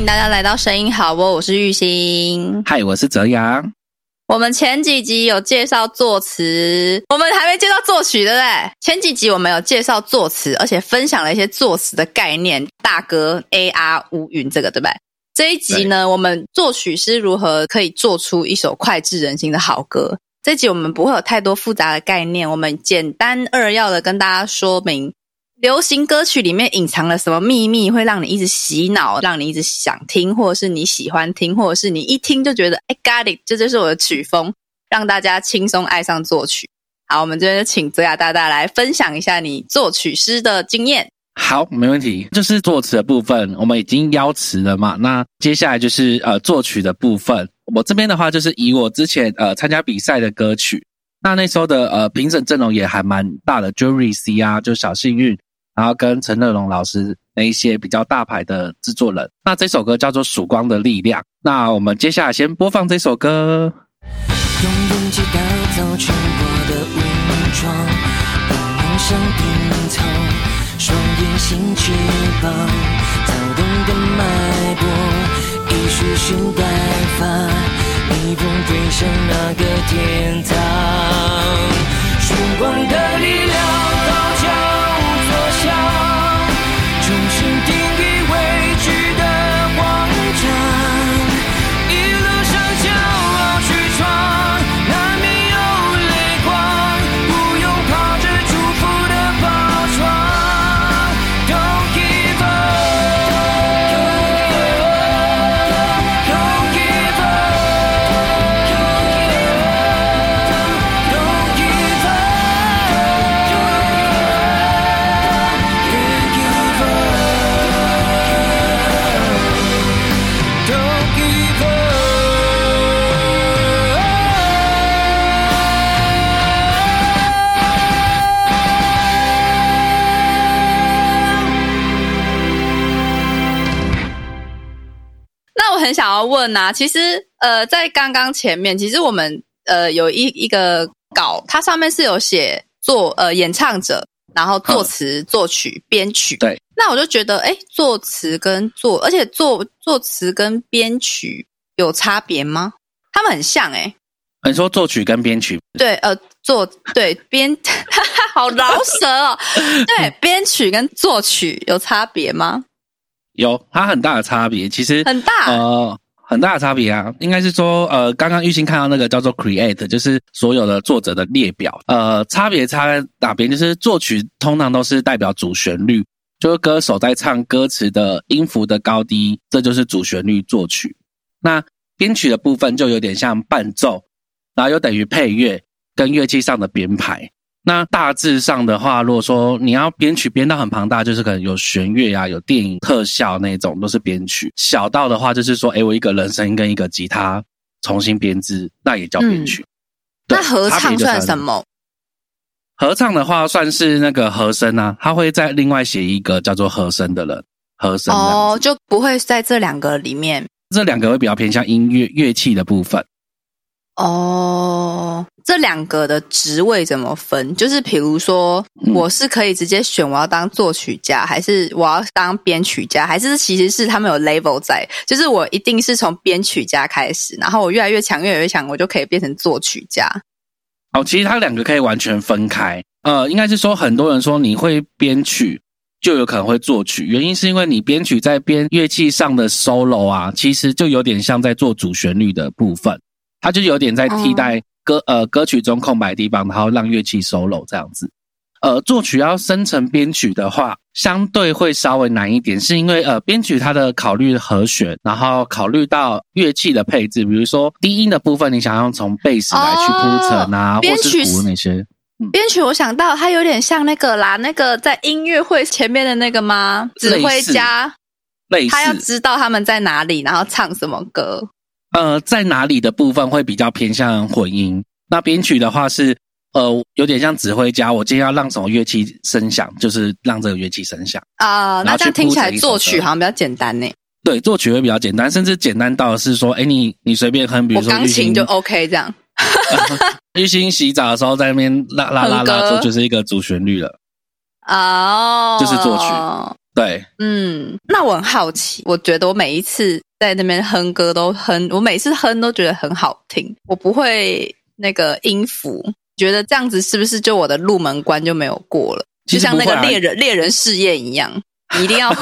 迎大家来到声音好哦，我是玉兴。嗨，我是泽阳。我们前几集有介绍作词，我们还没介绍作曲，对不对？前几集我们有介绍作词，而且分享了一些作词的概念。大哥 A R 乌云这个，对不对？这一集呢，我们作曲师如何可以做出一首脍炙人心的好歌？这集我们不会有太多复杂的概念，我们简单扼要的跟大家说明。流行歌曲里面隐藏了什么秘密，会让你一直洗脑，让你一直想听，或者是你喜欢听，或者是你一听就觉得哎，got it，这就是我的曲风，让大家轻松爱上作曲。好，我们这边就请泽雅大大来分享一下你作曲师的经验。好，没问题。就是作词的部分，我们已经邀词了嘛？那接下来就是呃作曲的部分。我这边的话，就是以我之前呃参加比赛的歌曲，那那时候的呃评审阵容也还蛮大的，Jury C 啊，就小幸运。然后跟陈乐融老师那一些比较大牌的制作人，那这首歌叫做《曙光的力量》。那我们接下来先播放这首歌。用勇气打造全国的武装，把梦想拼凑，双眼星翅膀，躁动的脉搏，一束束白发，逆风飞向那个天堂。曙光的力量。要问啊，其实呃，在刚刚前面，其实我们呃有一一个稿，它上面是有写作呃演唱者，然后作词、作曲、编曲。对，那我就觉得，哎，作词跟作，而且作作词跟编曲有差别吗？他们很像哎。你说作曲跟编曲？对，呃，作对编，好饶舌哦。对，编曲跟作曲有差别吗？有，它很大的差别，其实很大，呃，很大的差别啊，应该是说，呃，刚刚玉兴看到那个叫做 create，就是所有的作者的列表，呃，差别差在哪边？就是作曲通常都是代表主旋律，就是歌手在唱歌词的音符的高低，这就是主旋律作曲。那编曲的部分就有点像伴奏，然后又等于配乐跟乐器上的编排。那大致上的话，如果说你要编曲编到很庞大，就是可能有弦乐啊，有电影特效那种，都是编曲。小到的话，就是说，哎，我一个人声音跟一个吉他重新编织，那也叫编曲。那合唱算什么？合唱的话，算是那个和声啊，他会再另外写一个叫做和声的人，和声哦，就不会在这两个里面。这两个会比较偏向音乐乐器的部分。哦，这两个的职位怎么分？就是比如说，我是可以直接选我要当作曲家，还是我要当编曲家，还是其实是他们有 level 在？就是我一定是从编曲家开始，然后我越来越强，越来越强，我就可以变成作曲家。哦，其实它两个可以完全分开。呃，应该是说很多人说你会编曲就有可能会作曲，原因是因为你编曲在编乐器上的 solo 啊，其实就有点像在做主旋律的部分。它就有点在替代歌呃歌曲中空白地方，然后让乐器 solo 这样子。呃，作曲要生成编曲的话，相对会稍微难一点，是因为呃编曲它的考虑和弦，然后考虑到乐器的配置，比如说低音的部分，你想要从贝斯来去铺陈啊，或是鼓那些。编曲我想到它有点像那个啦，那个在音乐会前面的那个吗？指挥家，类似，他要知道他们在哪里，然后唱什么歌。呃，在哪里的部分会比较偏向混音？那编曲的话是，呃，有点像指挥家。我今天要让什么乐器声响，就是让这个乐器声响啊。那这样听起来作曲好像比较简单呢。对，作曲会比较简单，甚至简单到是说，哎，你你随便哼，比如说钢琴就 OK 这样。玉兴洗澡的时候在那边啦啦啦啦，这就是一个主旋律了。哦，就是作曲。对，嗯，那我很好奇，我觉得我每一次在那边哼歌都哼，我每次哼都觉得很好听，我不会那个音符，觉得这样子是不是就我的入门关就没有过了？就像那个猎人猎人试验一样，你一定要，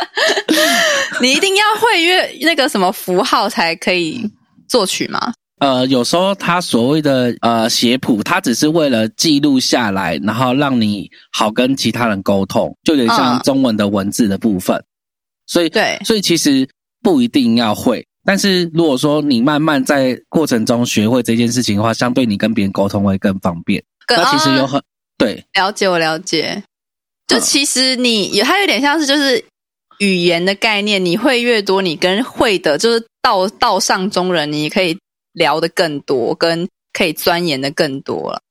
你一定要会乐那个什么符号才可以作曲吗？呃，有时候他所谓的呃写谱，他只是为了记录下来，然后让你好跟其他人沟通，就有点像中文的文字的部分。所以，对，所以其实不一定要会。但是如果说你慢慢在过程中学会这件事情的话，相对你跟别人沟通会更方便。那其实有很对了解，我了解。就其实你有，它有点像是就是语言的概念，你会越多，你跟会的就是道道上中人，你可以。聊的更多，跟可以钻研的更多了，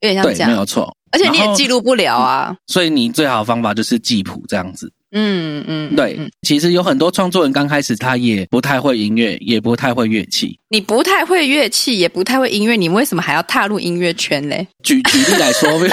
有点像这样，没有错。而且你也记录不了啊，所以你最好的方法就是记谱这样子。嗯嗯，对。其实有很多创作人刚开始他也不太会音乐，也不太会乐器。你不太会乐器，也不太会音乐，你为什么还要踏入音乐圈嘞？举举例来说，我们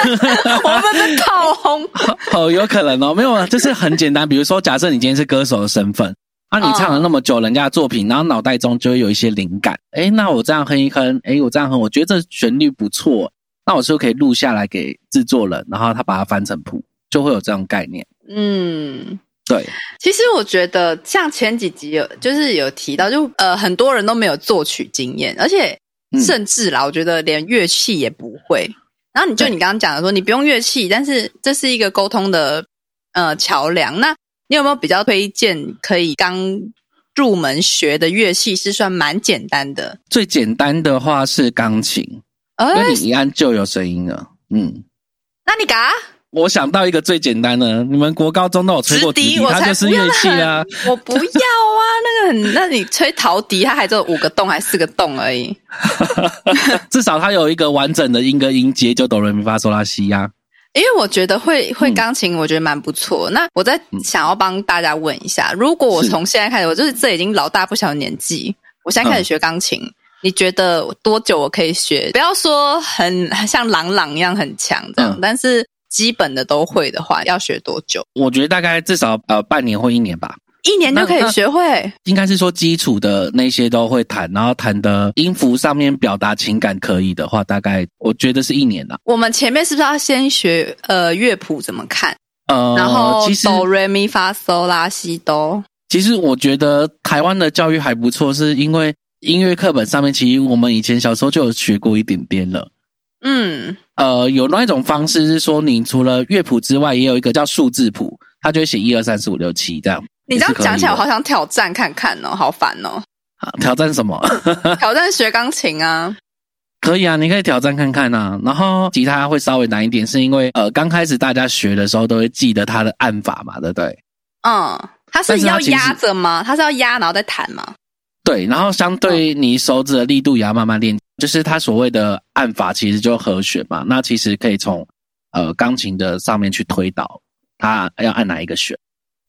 在套红哦，有可能哦，没有啊，就是很简单。比如说，假设你今天是歌手的身份。啊，你唱了那么久人家的作品，然后脑袋中就会有一些灵感。哎，那我这样哼一哼，哎，我这样哼，我觉得这旋律不错，那我是不是可以录下来给制作人，然后他把它翻成谱，就会有这种概念。嗯，对。其实我觉得像前几集有就是有提到，就呃很多人都没有作曲经验，而且甚至啦，我觉得连乐器也不会。然后你就你刚刚讲的说，你不用乐器，但是这是一个沟通的呃桥梁。那你有没有比较推荐可以刚入门学的乐器？是算蛮简单的。最简单的话是钢琴，因为你一按就有声音了。嗯，那你嘎？我想到一个最简单的，你们国高中都有吹过笛，它就是乐器啊。我不要啊，那个很，那你吹陶笛，它还只有五个洞还四个洞而已。至少它有一个完整的音跟音阶，就哆来咪发嗦拉西呀。因为我觉得会会钢琴，我觉得蛮不错。那我在想要帮大家问一下，如果我从现在开始，我就是这已经老大不小的年纪，我现在开始学钢琴，你觉得多久我可以学？不要说很像朗朗一样很强这样，但是基本的都会的话，要学多久？我觉得大概至少呃半年或一年吧。一年就可以学会，应该是说基础的那些都会弹，然后弹的音符上面表达情感可以的话，大概我觉得是一年了。我们前面是不是要先学呃乐谱怎么看？呃，然后哆瑞咪发嗦拉西哆。其实我觉得台湾的教育还不错，是因为音乐课本上面其实我们以前小时候就有学过一点点了。嗯，呃，有那一种方式是说，你除了乐谱之外，也有一个叫数字谱，它就会写一二三四五六七这样。你这样讲起来，我好想挑战看看哦，好烦哦！挑战什么？挑战学钢琴啊？可以啊，你可以挑战看看啊。然后吉他会稍微难一点，是因为呃，刚开始大家学的时候都会记得它的按法嘛，对不对？嗯，它是要压着吗？它是要压然后再弹吗？对，然后相对你手指的力度也要慢慢练，就是它所谓的按法其实就和弦嘛。那其实可以从呃钢琴的上面去推导，它要按哪一个弦。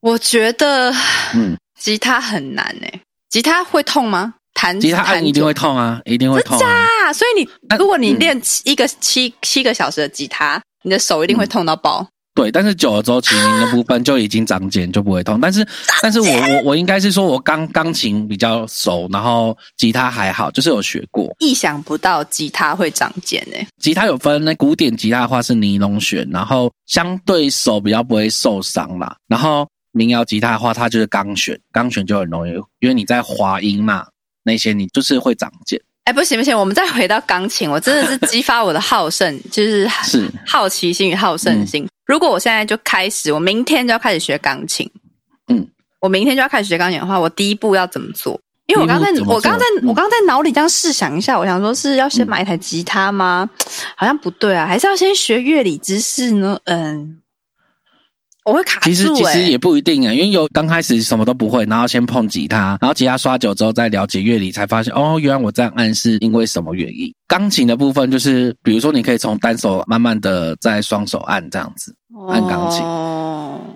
我觉得，嗯，吉他很难诶。吉他会痛吗？弹吉他按一定会痛啊，一定会痛。啊！所以你，如果你练一个七七个小时的吉他，你的手一定会痛到爆。对，但是久了之后，琴的部分就已经长茧，就不会痛。但是，但是我我我应该是说，我钢钢琴比较熟，然后吉他还好，就是有学过。意想不到吉他会长茧诶。吉他有分，那古典吉他的话是尼龙弦，然后相对手比较不会受伤啦。然后。民谣吉他的话，它就是钢弦，钢弦就很容易，因为你在滑音嘛，那些你就是会长茧。哎，不行不行，我们再回到钢琴，我真的是激发我的好胜，就是是好奇心与好胜心。如果我现在就开始，我明天就要开始学钢琴，嗯，我明天就要开始学钢琴的话，我第一步要怎么做？因为我刚在，我刚在，我刚在脑里这样试想一下，我想说是要先买一台吉他吗？好像不对啊，还是要先学乐理知识呢？嗯。我会卡住。其实其实也不一定啊，因为有刚开始什么都不会，然后先碰吉他，然后吉他刷久之后再了解乐理，才发现哦，原来我这样按是因为什么原因。钢琴的部分就是，比如说你可以从单手慢慢的在双手按这样子按钢琴。哦。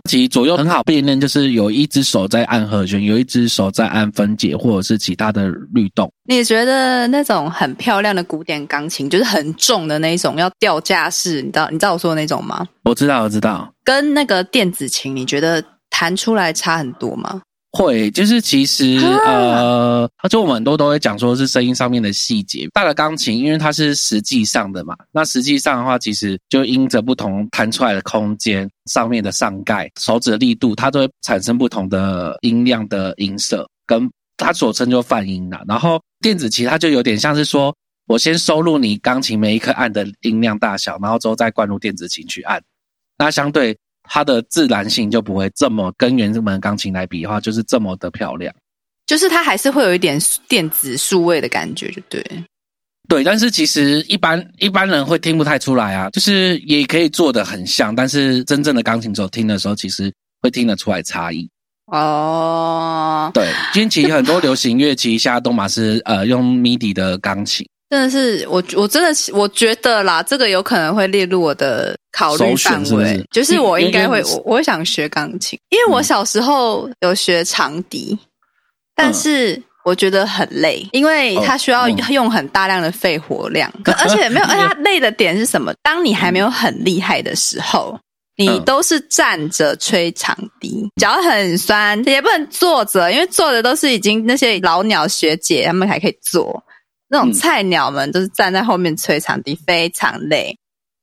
其左右很好辨认，就是有一只手在按和弦，有一只手在按分解或者是其他的律动。你觉得那种很漂亮的古典钢琴，就是很重的那种，要吊架式，你知道你知道我说的那种吗？我知道，我知道。跟那个电子琴，你觉得弹出来差很多吗？会，就是其实呃，就我们很多都会讲说是声音上面的细节。大的钢琴，因为它是实际上的嘛，那实际上的话，其实就因着不同弹出来的空间、上面的上盖、手指的力度，它都会产生不同的音量的音色，跟它所称就泛音了。然后电子琴它就有点像是说，我先收录你钢琴每一颗按的音量大小，然后之后再灌入电子琴去按，那相对。它的自然性就不会这么跟原门钢琴来比的话，就是这么的漂亮。就是它还是会有一点电子数位的感觉，就对。对，但是其实一般一般人会听不太出来啊。就是也可以做的很像，但是真正的钢琴手听的时候，其实会听得出来差异。哦，对，今其实很多流行乐器现在都嘛是 呃用 MIDI 的钢琴。真的是我，我真的我觉得啦，这个有可能会列入我的考虑范围。就是我应该会，我我想学钢琴，因为我小时候有学长笛，但是我觉得很累，因为它需要用很大量的肺活量，而且没有，而且它累的点是什么？当你还没有很厉害的时候，你都是站着吹长笛，脚很酸，也不能坐着，因为坐着都是已经那些老鸟学姐他们还可以坐。那种菜鸟们都是站在后面吹长笛，非常累。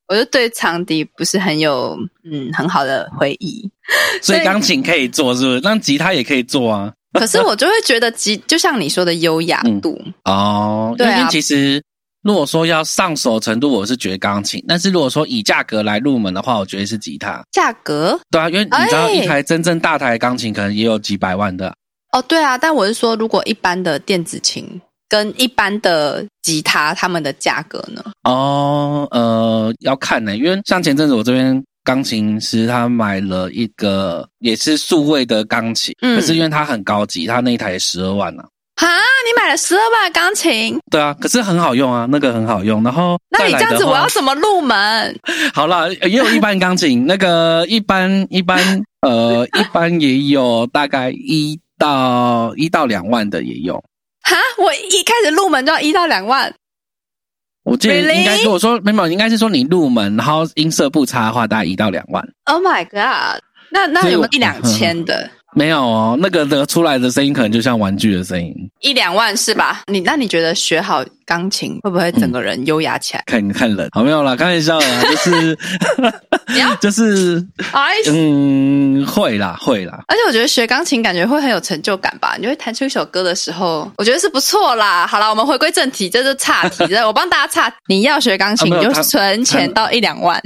我就对长笛不是很有嗯很好的回忆。所以钢琴可以做，是不是？那吉他也可以做啊。可是我就会觉得吉，就像你说的优雅度哦。对啊，其实如果说要上手程度，我是觉得钢琴。但是如果说以价格来入门的话，我觉得是吉他。价格？对啊，因为你知道一台真正大台钢琴可能也有几百万的。哦，对啊，但我是说，如果一般的电子琴。跟一般的吉他，他们的价格呢？哦，呃，要看呢，因为像前阵子我这边钢琴师他买了一个也是数位的钢琴，可是因为它很高级，他那一台十二万呢。啊，你买了十二万钢琴？对啊，可是很好用啊，那个很好用。然后，那你这样子，我要怎么入门？好了，也有一般钢琴，那个一般一般呃一般也有大概一到一到两万的也有。哈，我一开始入门就要一到两万。我记得应该是我说没有，应该是说你入门，然后音色不差的话，大概一到两万。Oh my god！那那有没有一两千的？没有哦，那个的出来的声音可能就像玩具的声音。一两万是吧？你那你觉得学好钢琴会不会整个人优雅起来？看看人，好没有啦，开玩笑啦，就是 就是哎嗯会啦会啦。而且我觉得学钢琴感觉会很有成就感吧？你会弹出一首歌的时候，我觉得是不错啦。好了，我们回归正题，这是岔题，我帮大家岔。你要学钢琴，你就存钱到一两万。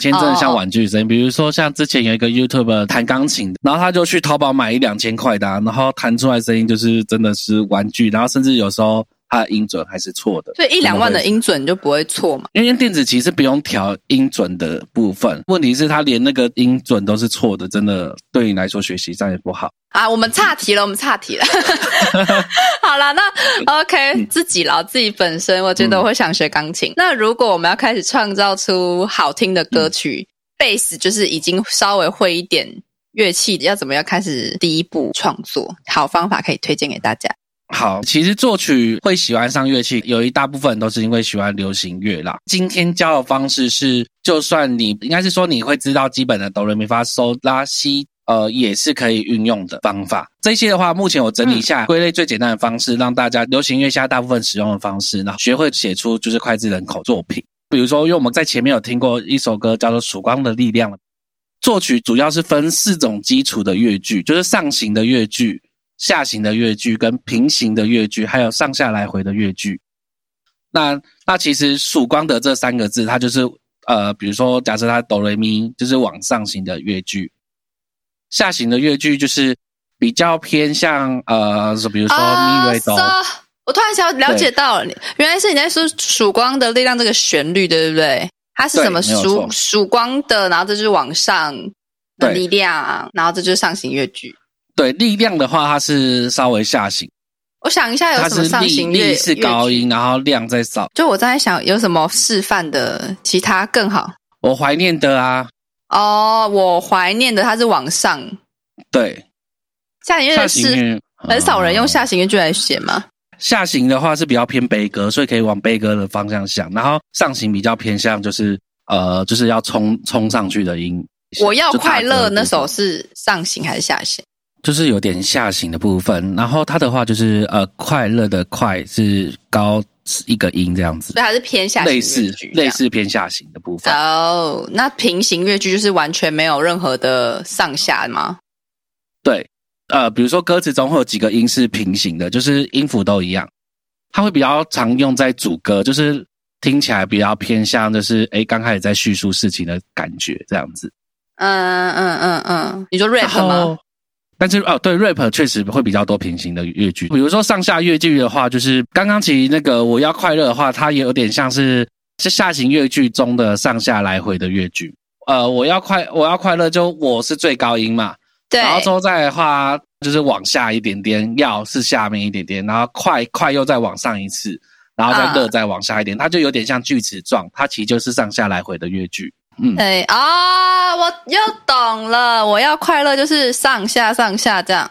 真的像玩具声音，比如说像之前有一个 YouTube 弹钢琴，然后他就去淘宝买一两千块的，然后弹出来声音就是真的是玩具，然后甚至有时候它的音准还是错的。所以一两万的音准就不会错嘛？因为电子琴是不用调音准的部分，问题是它连那个音准都是错的，真的对你来说学习上也不好啊。我们岔题了，我们岔题了。好了，那 OK，自己了，自己本身我觉得我会想学钢琴。那如果我们要开始创造出好听的歌曲，贝斯就是已经稍微会一点。乐器要怎么样开始第一步创作？好方法可以推荐给大家。好，其实作曲会喜欢上乐器，有一大部分都是因为喜欢流行乐啦。今天教的方式是，就算你应该是说你会知道基本的哆来咪发嗦拉西，呃，也是可以运用的方法。这些的话，目前我整理下归类最简单的方式，让大家流行乐下大部分使用的方式，然后学会写出就是脍炙人口作品。比如说，因为我们在前面有听过一首歌叫做《曙光的力量》。作曲主要是分四种基础的乐句，就是上行的乐句、下行的乐句、跟平行的乐句，还有上下来回的乐句。那那其实“曙光”的这三个字，它就是呃，比如说，假设它哆来咪，就是往上行的乐句；下行的乐句就是比较偏向呃，比如说咪瑞哆。我突然想了解到了，原来是你在说“曙光的力量”这个旋律，对不对？它是什么曙曙光的，然后这就是往上的力量，然后这就是上行乐句。对，力量的话，它是稍微下行。我想一下，有什么上行力是高音，然后量在少。就我在想，有什么示范的其他更好？我怀念的啊，哦，我怀念的它是往上，对，下行乐是很少人用呃下行乐句来写吗？下行的话是比较偏悲歌，所以可以往悲歌的方向想，然后上行比较偏向就是呃就是要冲冲上去的音。我要快乐那首是上行还是下行？就是有点下行的部分，然后它的话就是呃快乐的快是高一个音这样子所以，还是偏下行类似类似偏下行的部分。哦，那平行乐句就是完全没有任何的上下吗？对，呃，比如说歌词中会有几个音是平行的，就是音符都一样，它会比较常用在主歌，就是听起来比较偏向就是诶刚开始在叙述事情的感觉这样子。嗯嗯嗯嗯，你说 rap 吗？后，但是哦，对，rap 确实会比较多平行的乐句，比如说上下乐句的话，就是刚刚其实那个我要快乐的话，它也有点像是是下行乐句中的上下来回的乐句。呃，我要快，我要快乐，就我是最高音嘛，对，然后之后再的话就是往下一点点，要是下面一点点，然后快快又再往上一次，然后再乐嗯再往下一点，它就有点像锯齿状，它其实就是上下来回的乐句。嗯，对啊，我又懂了。我要快乐就是上下上下这样。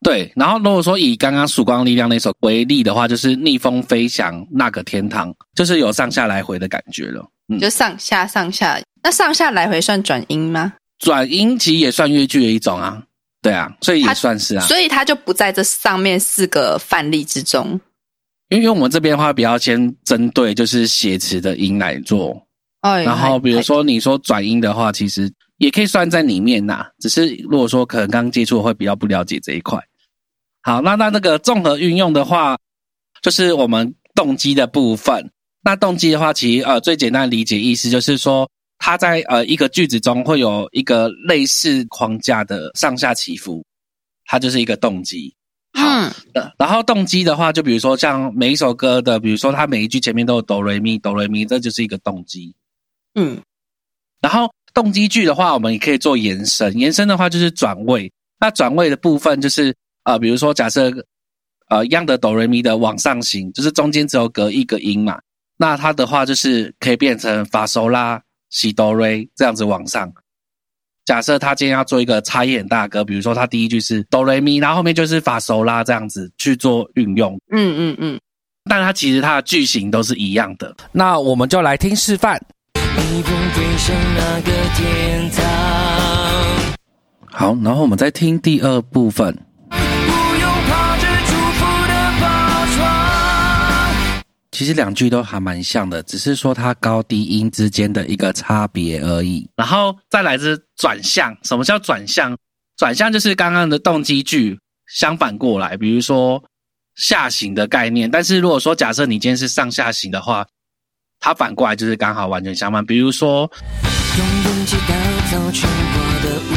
对，然后如果说以刚刚《曙光力量》那首为例的话，就是逆风飞翔那个天堂，就是有上下来回的感觉了。嗯，就上下上下，那上下来回算转音吗？转音其实也算越剧的一种啊。对啊，所以也算是啊。所以它就不在这上面四个范例之中。因为因为我们这边的话，比较先针对就是写词的音来做，哎，然后比如说你说转音的话，其实也可以算在里面呐。只是如果说可能刚接触会比较不了解这一块。好，那那那个综合运用的话，就是我们动机的部分。那动机的话，其实呃最简单的理解意思就是说，它在呃一个句子中会有一个类似框架的上下起伏，它就是一个动机。好，嗯呃然后动机的话，就比如说像每一首歌的，比如说它每一句前面都有哆来咪哆来咪，这就是一个动机。嗯然后动机句的话，我们也可以做延伸，延伸的话就是转位。那转位的部分就是呃，比如说假设呃一样的哆来咪的往上行，就是中间只有隔一个音嘛，那它的话就是可以变成发嗦拉西哆瑞这样子往上。假设他今天要做一个差异很大的歌，比如说他第一句是哆来咪，然后后面就是发嗦拉这样子去做运用，嗯嗯嗯，但它其实它的句型都是一样的。那我们就来听示范。逆风飞向那个天堂，好，然后我们再听第二部分。不用怕这祝福的包装。其实两句都还蛮像的，只是说它高低音之间的一个差别而已。然后再来是转向，什么叫转向？转向就是刚刚的动机句相反过来，比如说下行的概念。但是如果说假设你今天是上下行的话，它反过来就是刚好完全相反。比如说，用勇气打造全国的武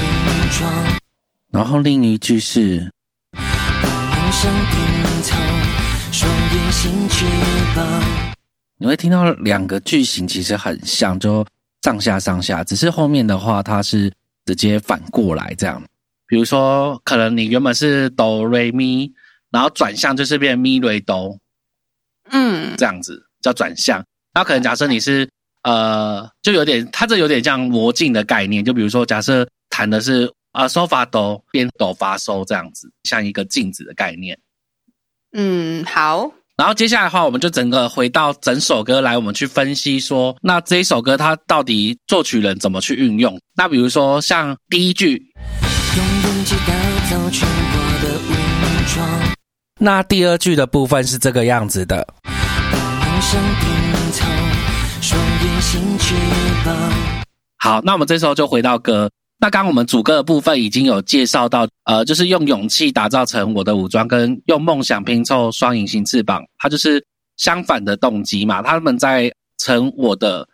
装，然后另一句是把梦想拼凑，双眼星翅膀。你会听到两个句型其实很像，就上下上下，只是后面的话它是直接反过来这样。比如说，可能你原本是哆瑞咪，然后转向就是变咪瑞哆嗯这样子，叫转向。然后可能假设你是呃，就有点，它这有点像魔镜的概念。就比如说，假设弹的是呃嗦发哆变哆发收这样子，像一个镜子的概念。嗯，好，然后接下来的话，我们就整个回到整首歌来，我们去分析说，那这一首歌它到底作曲人怎么去运用？那比如说像第一句，用勇气打造全国的武装，那第二句的部分是这个样子的。把梦想拼凑，双眼星翅膀。好，那我们这时候就回到歌。那刚刚我们主歌的部分已经有介绍到，呃，就是用勇气打造成我的武装，跟用梦想拼凑双隐形翅膀，它就是相反的动机嘛。他们在成我的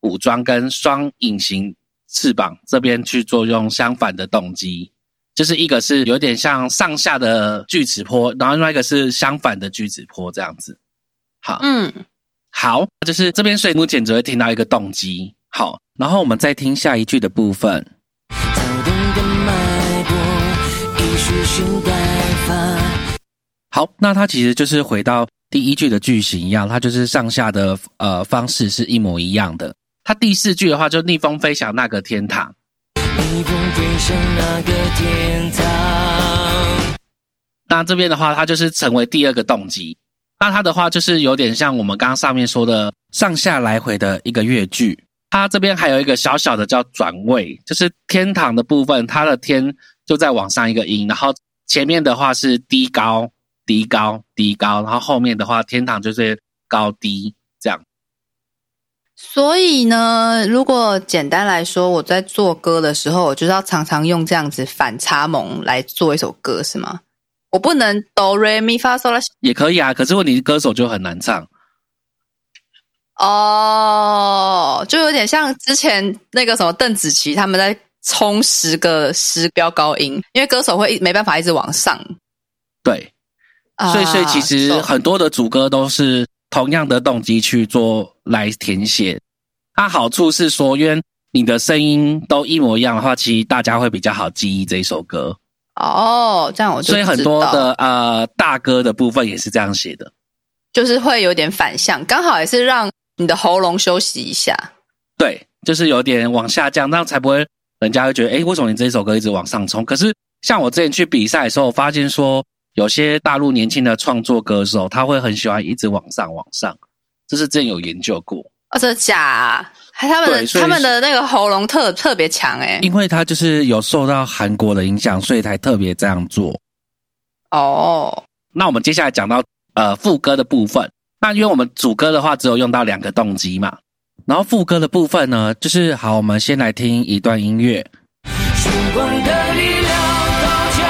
武装跟双隐形翅膀这边去作用相反的动机，就是一个是有点像上下的锯齿坡，然后另外一个是相反的锯齿坡这样子。好，嗯好，就是这边，所以目前只会听到一个动机。好，然后我们再听下一句的部分。躁动的脉搏，一束寻代发。好，那它其实就是回到第一句的句型一样，它就是上下的呃方式是一模一样的。它第四句的话就逆风飞翔那个天堂，逆风飞翔那个天堂。那这边的话，它就是成为第二个动机。那它的话就是有点像我们刚刚上面说的上下来回的一个乐句。它这边还有一个小小的叫转位，就是天堂的部分，它的天就在往上一个音，然后前面的话是低高低高低高，然后后面的话天堂就是高低这样。所以呢，如果简单来说，我在做歌的时候，我就是要常常用这样子反差萌来做一首歌，是吗？我不能哆瑞咪发嗦啦也可以啊，可是问题歌手就很难唱。哦，就有点像之前那个什么邓紫棋他们在冲十个十标高音，因为歌手会一没办法一直往上，对，啊所以所以其实很多的主歌都是同样的动机去做来填写。它好处是说，因为你的声音都一模一样的话，其实大家会比较好记忆这一首歌。哦，这样我就所以很多的呃大歌的部分也是这样写的。就是会有点反向，刚好也是让你的喉咙休息一下。对，就是有点往下降，那样才不会人家会觉得，哎，为什么你这一首歌一直往上冲？可是像我之前去比赛的时候，我发现说，有些大陆年轻的创作歌手，他会很喜欢一直往上往上，这是真有研究过，哦，真的假啊？还他们的他们的那个喉咙特特别强哎、因为他就是有受到韩国的影响，所以才特别这样做。哦，那我们接下来讲到呃副歌的部分，那因为我们主歌的话只有用到两个动机嘛，然后副歌的部分呢，就是好，我们先来听一段音乐。曙光的力量，高墙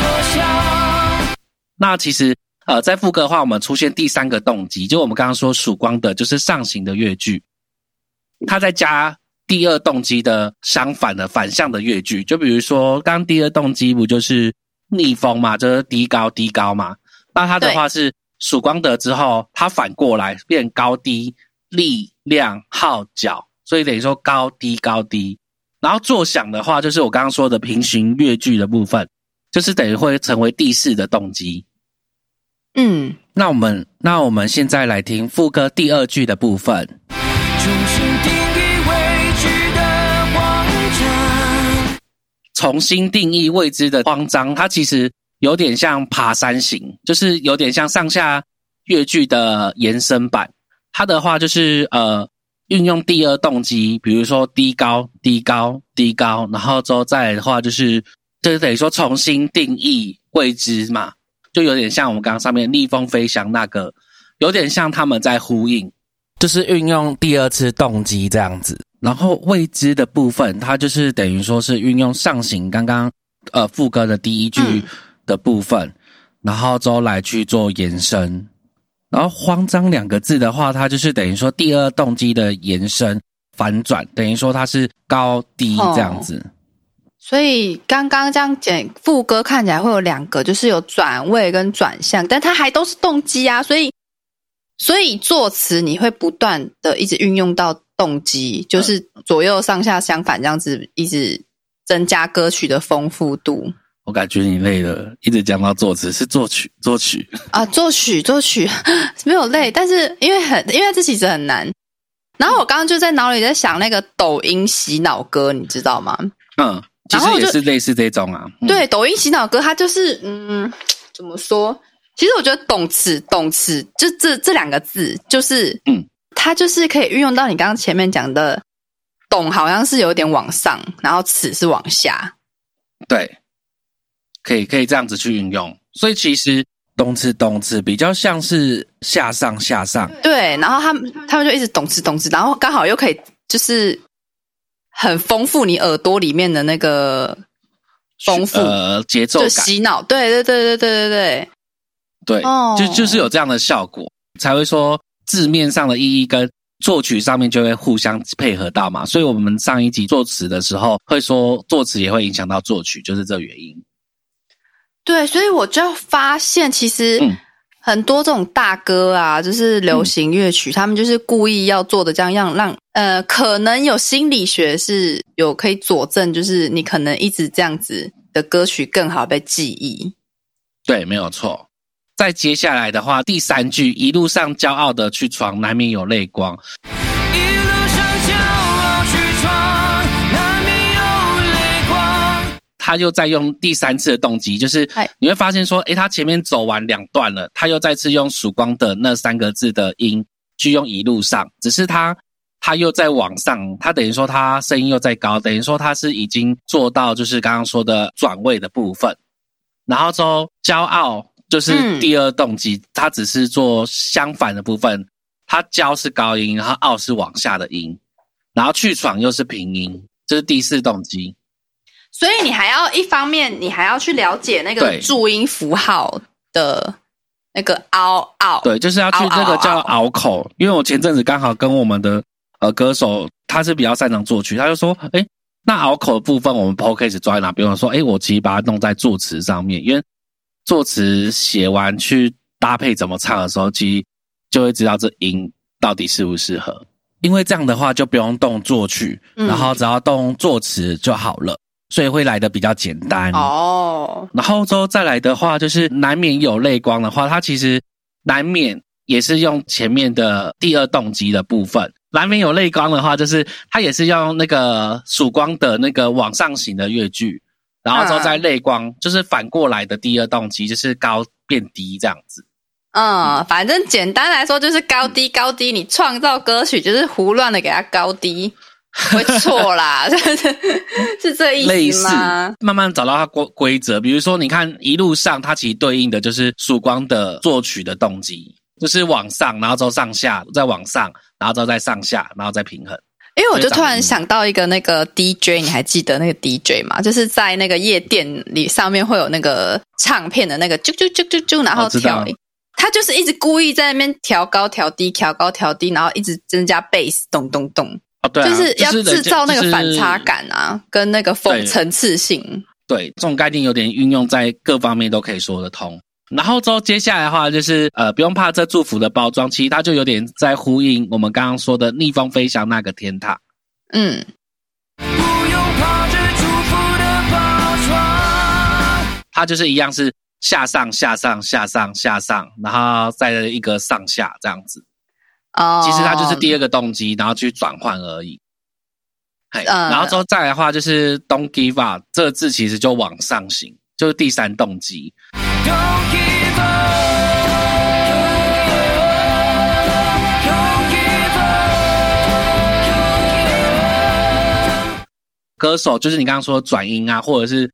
作响。那其实呃，在副歌的话，我们出现第三个动机，就我们刚刚说曙光的，就是上行的乐句，它再加第二动机的相反的反向的乐句，就比如说刚刚第二动机不就是逆风嘛，就是低高低高嘛，那他的话是曙光的之后，他反过来变高低力量号角，所以等于说高低高低，然后作响的话，就是我刚刚说的平行乐句的部分，就是等于会成为第四的动机。嗯，那我们那我们现在来听副歌第二句的部分。重新定义未知的慌张。重新定义未知的慌张，它其实有点像爬山型，就是有点像上下乐句的延伸版。它的话就是呃，运用第二动机，比如说低高、低高、低高，然后之后再来的话就是，就是等于说重新定义未知嘛，就有点像我们刚刚上面逆风飞翔那个，有点像他们在呼应。就是运用第二次动机这样子。然后未知的部分，它就是等于说是运用上行刚刚呃副歌的第一句嗯的部分，然后之后来去做延伸。然后慌张两个字的话，它就是等于说第二动机的延伸反转，等于说它是高低这样子。所以刚刚这样讲副歌看起来会有两个，就是有转位跟转向，但它还都是动机啊，所以所以作词你会不断的一直运用到动机，就是左右上下相反这样子，一直增加歌曲的丰富度我感觉你累了，一直讲到作词是作曲，作曲。啊。作曲作曲 没有累，但是因为很因为这其实很难。然后我刚刚就在脑里在想那个抖音洗脑歌，你知道吗？嗯，其实也是类似这种啊。嗯、对，抖音洗脑歌，它就是嗯，怎么说？其实我觉得动词动词就这这两个字，就是嗯，它就是可以运用到你刚刚前面讲的“懂”，好像是有点往上，然后“词”是往下。对，可以可以这样子去运用。所以其实动词动词比较像是下上下上，对，然后他们他们就一直懂词懂词，然后刚好又可以就是很丰富你耳朵里面的那个丰富，呃节奏就感，洗脑。对对对对对对对。对，哦就就是有这样的效果，才会说字面上的意义跟作曲上面就会互相配合到嘛。所以我们上一集作词的时候会说作词也会影响到作曲，就是这原因。对，所以我就发现，其实嗯很多这种大歌啊，就是流行乐曲，他们就是故意要做的这样样，让呃，可能有心理学是有可以佐证，就是你可能一直这样子的歌曲更好被记忆。对，没有错。再接下来的话，第三句一路上骄傲的去闯，难免有泪光。一路上骄傲去闯，难免有他又在用第三次的动机，就是哎你会发现说，诶，他前面走完两段了，他又再次用曙光的那三个字的音去用一路上，只是他他又在往上，他等于说他声音又在高，等于说他是已经做到就是刚刚说的转位的部分，然后之后骄傲就是嗯第二动机，它只是做相反的部分，它骄是高音，然后傲是往下的音，然后去爽又是平音，这是第四动机。所以你还要一方面，你还要去了解那个注音符号的那个凹凹。对，就是要去凹那个叫凹口，因为我前阵子刚好跟我们的呃歌手，他是比较擅长作曲，他就说，哎，那拗口的部分我们 p o d c a s 抓在哪边？我说，哎，我其实把它弄在作词上面，因为作词写完去搭配怎么唱的时候，其实就会知道这音到底适不适合。因为这样的话就不用动作曲，嗯然后只要动作词就好了，所以会来的比较简单。哦，然后之后再来的话，就是难免有泪光的话，它其实难免也是用前面的第二动机的部分。难免有泪光的话，就是它也是用那个曙光的那个往上行的乐句，然后之后再泪光，就是反过来的第二动机，就是高变低这样子。嗯，反正简单来说就是高低高低，你创造歌曲就是胡乱的给它高低，不会错啦，是是这意类似思吗？慢慢找到它规规则，比如说你看一路上，它其实对应的就是曙光的作曲的动机，就是往上，然后之后上下，再往上，然后之后再上下，然后再平衡。因为我就突然想到一个那个 DJ，你还记得那个 DJ 吗？就是在那个夜店里上面会有那个唱片的那个啾啾啾啾啾，然后调，他就是一直故意在那边调高调低调高调低，然后一直增加 bass 咚咚咚，啊，对啊，就是要制造那个反差感啊，跟那个风层次性。对，这种概念有点运用在各方面都可以说得通。然后之后接下来的话就是呃，不用怕这祝福的包装，其实它就有点在呼应我们刚刚说的逆风飞翔那个天堂。嗯，不用怕这祝福的包装。它就是一样是下上下上下上下上，然后再一个上下这样子。哦，其实它就是第二个动机，然后去转换而已。然后之后再来的话就是 “don't give up” 这个字其实就往上行，就是第三动机。Don't give 歌手就是你刚刚说转音啊，或者是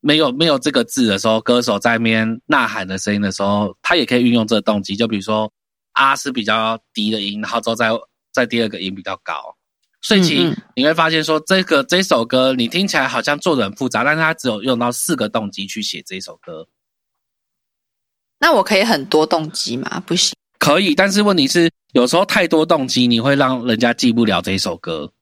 没有没有这个字的时候，歌手在那边呐喊的声音的时候，他也可以运用这个动机。就比如说啊是比较低的音，然后之后再再第二个音比较高。所以你会发现说，这个这首歌你听起来好像做的很复杂，但是它只有用到四个动机去写这首歌。那我可以很多动机吗？不行。可以，但是问题是有时候太多动机，你会让人家记不了这首歌。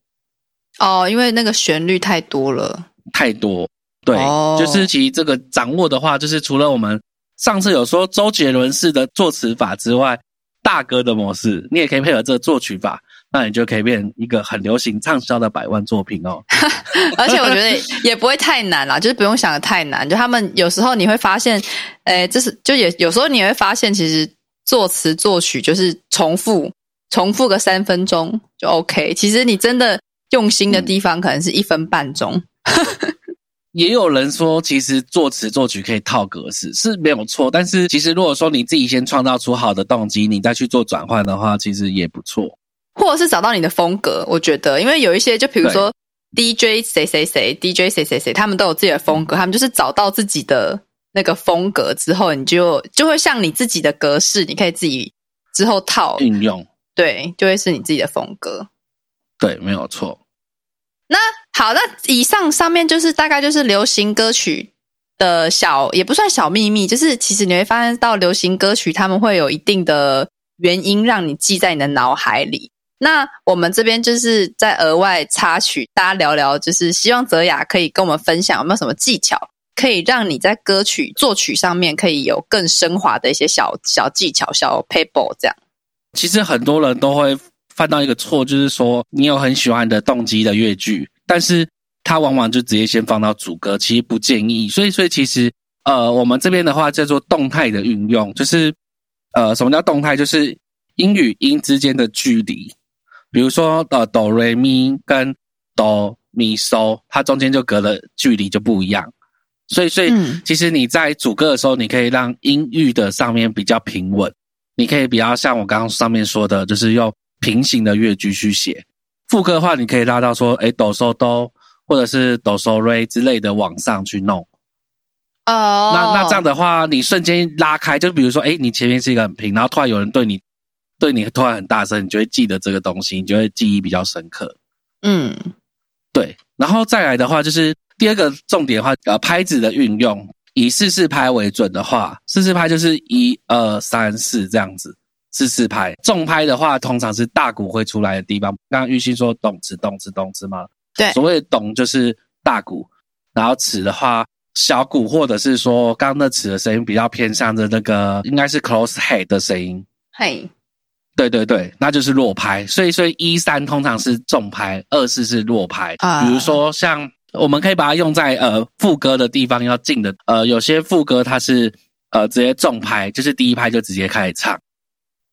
哦，因为那个旋律太多了。太多。对，哦就是其实这个掌握的话，就是除了我们上次有说周杰伦式的作词法之外，大哥的模式，你也可以配合这个作曲法，那你就可以变一个很流行畅销的百万作品哦。而且我觉得也不会太难啦，就是不用想的太难。就他们有时候你会发现，诶，这是就也有时候你会发现，其实作词作曲就是重复重复个三分钟就 OK。其实你真的用心的地方，可能是一分半钟。也有人说，其实作词作曲可以套格式是没有错，但是其实如果说你自己先创造出好的动机，你再去做转换的话，其实也不错。或者是找到你的风格，我觉得，因为有一些，就比如说 DJ 谁谁谁，DJ 谁谁谁，他们都有自己的风格，他们就是找到自己的那个风格之后，你就就会像你自己的格式，你可以自己之后套，运用对，就会是你自己的风格。对，没有错。那好，那以上上面就是大概就是流行歌曲的小，也不算小秘密，就是其实你会发现到流行歌曲他们会有一定的原因让你记在你的脑海里。那我们这边就是在额外插曲，大家聊聊，就是希望泽雅可以跟我们分享有没有什么技巧，可以让你在歌曲作曲上面可以有更升华的一些小小技巧、小 paper 这样。其实很多人都会犯到一个错，就是说你有很喜欢的动机的乐句，但是它往往就直接先放到主歌，其实不建议。所以，所以其实呃，我们这边的话叫做动态的运用，就是呃，什么叫动态？就是音与音之间的距离，比如说呃哆瑞咪跟哆咪嗦，它中间就隔了距离就不一样。所以，所以嗯其实你在主歌的时候，你可以让音域的上面比较平稳，你可以比较像我刚刚上面说的，就是用平行的乐句去写。副歌的话，你可以拉到说，哎，哆嗦哆，或者是哆嗦瑞之类的往上去弄。哦，那那这样的话，你瞬间拉开，就比如说，哎，你前面是一个很平，然后突然有人对你对你突然很大声，你就会记得这个东西，你就会记忆比较深刻。嗯对，然后再来的话，就是第二个重点的话，呃，拍子的运用，以四四拍为准的话，四四拍就是一二三四这样子，四四拍。重拍的话，通常是大鼓会出来的地方。刚刚玉兴说咚哧咚哧咚哧嘛，对所谓的咚就是大鼓，然后齿的话，小鼓或者是说刚刚那齿的声音比较偏向的那个，应该是 close head 的声音。嘿，对对对，那就是弱拍，所以所以一三通常是重拍，二四是弱拍。啊比如说像我们可以把它用在呃副歌的地方要进的，呃有些副歌它是呃直接重拍，就是第一拍就直接开始唱，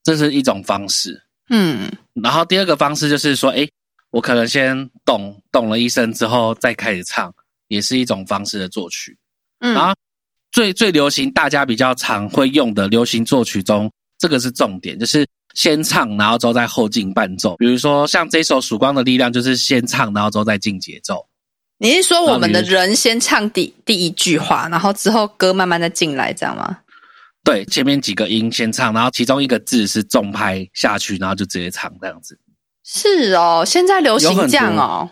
这是一种方式。嗯然后第二个方式就是说，诶，我可能先懂懂了一声之后再开始唱，也是一种方式的作曲。嗯然嗯后最最流行，大家比较常会用的流行作曲中，这个是重点，就是先唱，然后之后再后进伴奏。比如说像这首《曙光的力量》，就是先唱，然后之后再进节奏。你是说我们的人先唱第第一句话，然后之后歌慢慢再进来，这样吗？对，前面几个音先唱，然后其中一个字是重拍下去，然后就直接唱这样子。是哦，现在流行这样哦。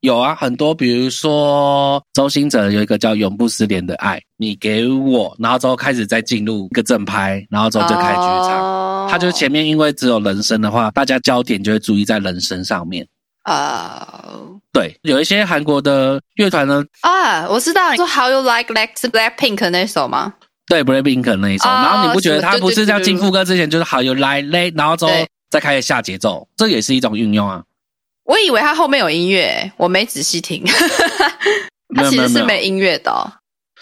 有啊，很多，比如说周兴哲有一个叫《永不失联的爱》，你给我，然后之后开始再进入一个正拍，然后之后就开始继续唱。哦他就是前面因为只有人声的话，大家焦点就会注意在人声上面。哦对，有一些韩国的乐团呢，啊，我知道你说 How You Like That 是 Blackpink 那首吗？对 Blackpink 那一首，哦然后你不觉得他不是像进副歌之前就是好有来嘞，然后之后再开始下节奏，这也是一种运用啊。我以为他后面有音乐，我没仔细听，他其实是没音乐的哦。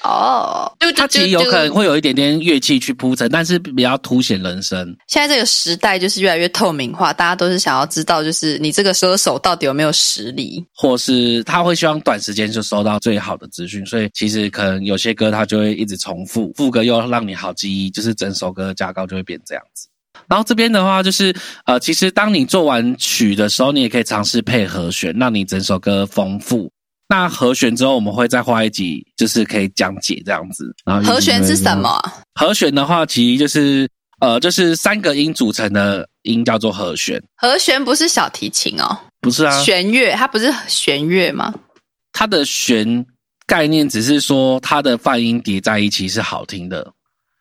哦，它其实有可能会有一点点乐器去铺陈，但是比较凸显人声。现在这个时代就是越来越透明化，大家都是想要知道，就是你这个歌手到底有没有实力。或是他会希望短时间就收到最好的资讯，所以其实可能有些歌它就会一直重复，副歌又让你好记忆，就是整首歌的加高就会变这样子。然后这边的话就是，呃，其实当你做完曲的时候，你也可以尝试配和弦，让你整首歌丰富。那和弦之后，我们会再花一集，就是可以讲解这样子。然后和弦是什么？啊？和弦的话，其实就是呃，就是三个音组成的音叫做和弦，和弦不是小提琴哦，不是啊？弦乐，它不是弦乐吗？它的弦概念只是说它的泛音叠在一起是好听的，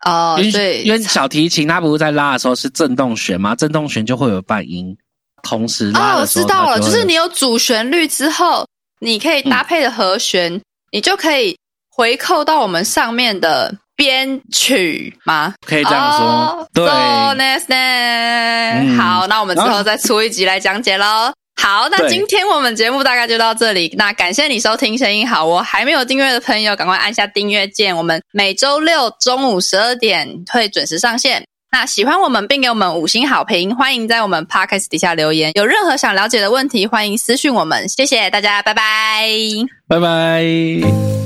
哦对，因为小提琴它不是在拉的时候是震动弦吗？震动弦就会有泛音，同时拉哦，我的时候知道了，就是你有主旋律之后，你可以搭配的和弦，你就可以回扣到我们上面的编曲吗？可以这样说，哦对 so nice nice、嗯好，那我们之后再出一集来讲解喽。好，那今天我们节目大概就到这里。那感谢你收听《声音好我》，还没有订阅的朋友，赶快按下订阅键。我们每周六中午十二点会准时上线。那喜欢我们并给我们五星好评，欢迎在我们 podcast 底下留言。有任何想了解的问题，欢迎私讯我们。谢谢大家，拜拜。拜拜。